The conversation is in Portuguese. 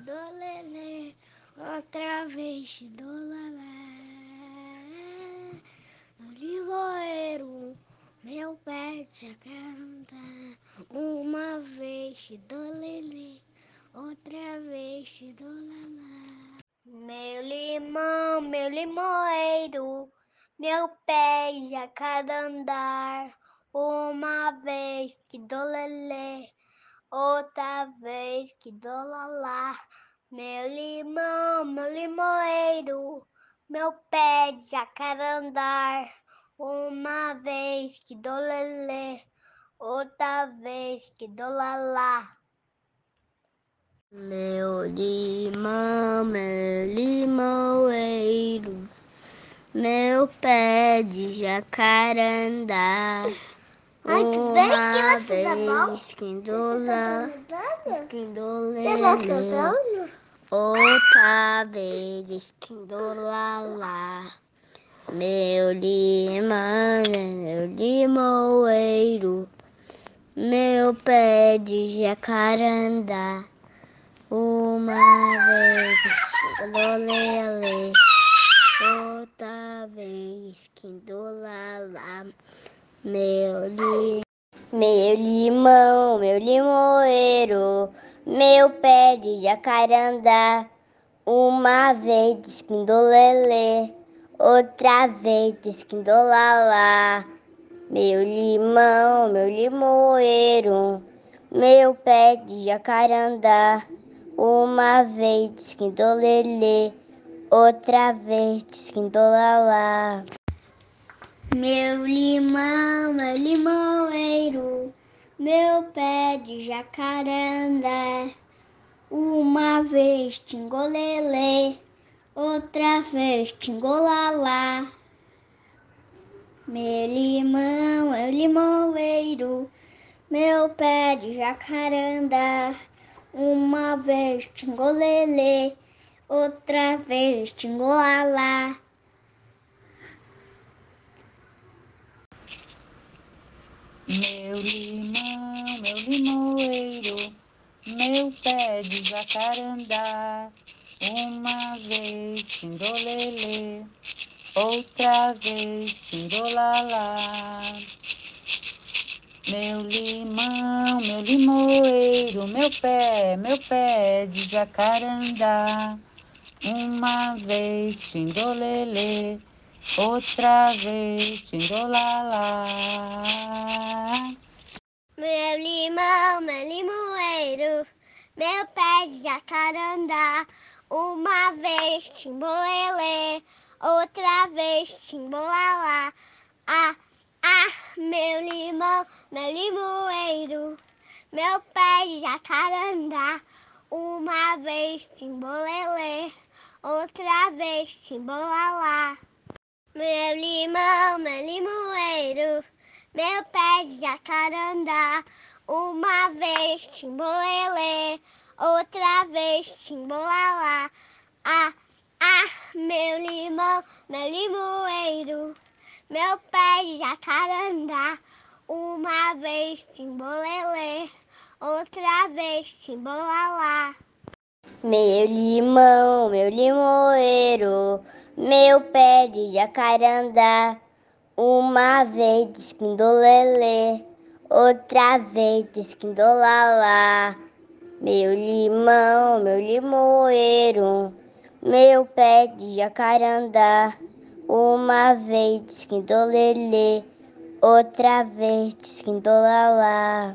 do lelê, outra vez do lalá. No livoeiro, meu pé já canta, uma vez do lelê, outra vez do lalá. Meu limão, meu limoeiro, meu pé já cada andar, uma vez que do lelê outra vez que do lalá. Meu limão, meu limoeiro, meu pé de jacarandar. Uma vez que do lelê, outra vez que do lalá. Meu limão, meu limoeiro, meu pé de jacarandá. Tudo bem, criança, tá bom? lá, lelê. cantando? Outra vez que do lalá, meu limão, meu limoeiro, meu pé de jacarandá. Uma vez que do lelê, outra vez que do lalá, meu limão. Meu limão, meu limoeiro, meu pé de jacarandá. Uma vez esquindolelê, outra vez esquindolalá. Meu limão, meu limoeiro, meu pé de jacarandá. Uma vez esquindolelê, outra vez esquindolalá. Meu limão, meu limoeiro, meu pé de jacarandá. Uma vez tingolelê, outra vez tingolalá. Meu limão, meu limoeiro, meu pé de jacarandá. Uma vez tingolelê, outra vez tingolalá. Meu limão, meu limoeiro, meu pé de jacarandá. Uma vez tindolelê, outra vez tindolalá. Meu limão, meu limoeiro, meu pé, meu pé de jacarandá. Uma vez tindolelê, outra vez tindolalá. Meu limão, meu limoeiro, meu pé de jacarandá. Uma vez timbolelê, outra vez timbolalá. Ah, ah, meu limão, meu limoeiro, meu pé de jacarandá. Uma vez timbolelê, outra vez timbolalá. Meu limão, meu limoeiro, meu pé de jacarandá. Uma vez timbolelê, outra vez timbolalá. Ah, ah, meu limão, meu limoeiro, meu pé de jacarandá. Uma vez timbolelê, outra vez timbolalá. Meu limão, meu limoeiro, meu pé de jacarandá. Uma vez esquindolelê, outra vez esquindolalá. Meu limão, meu limoeiro, meu pé de jacarandá. Uma vez esquindolelê, outra vez esquindolalá.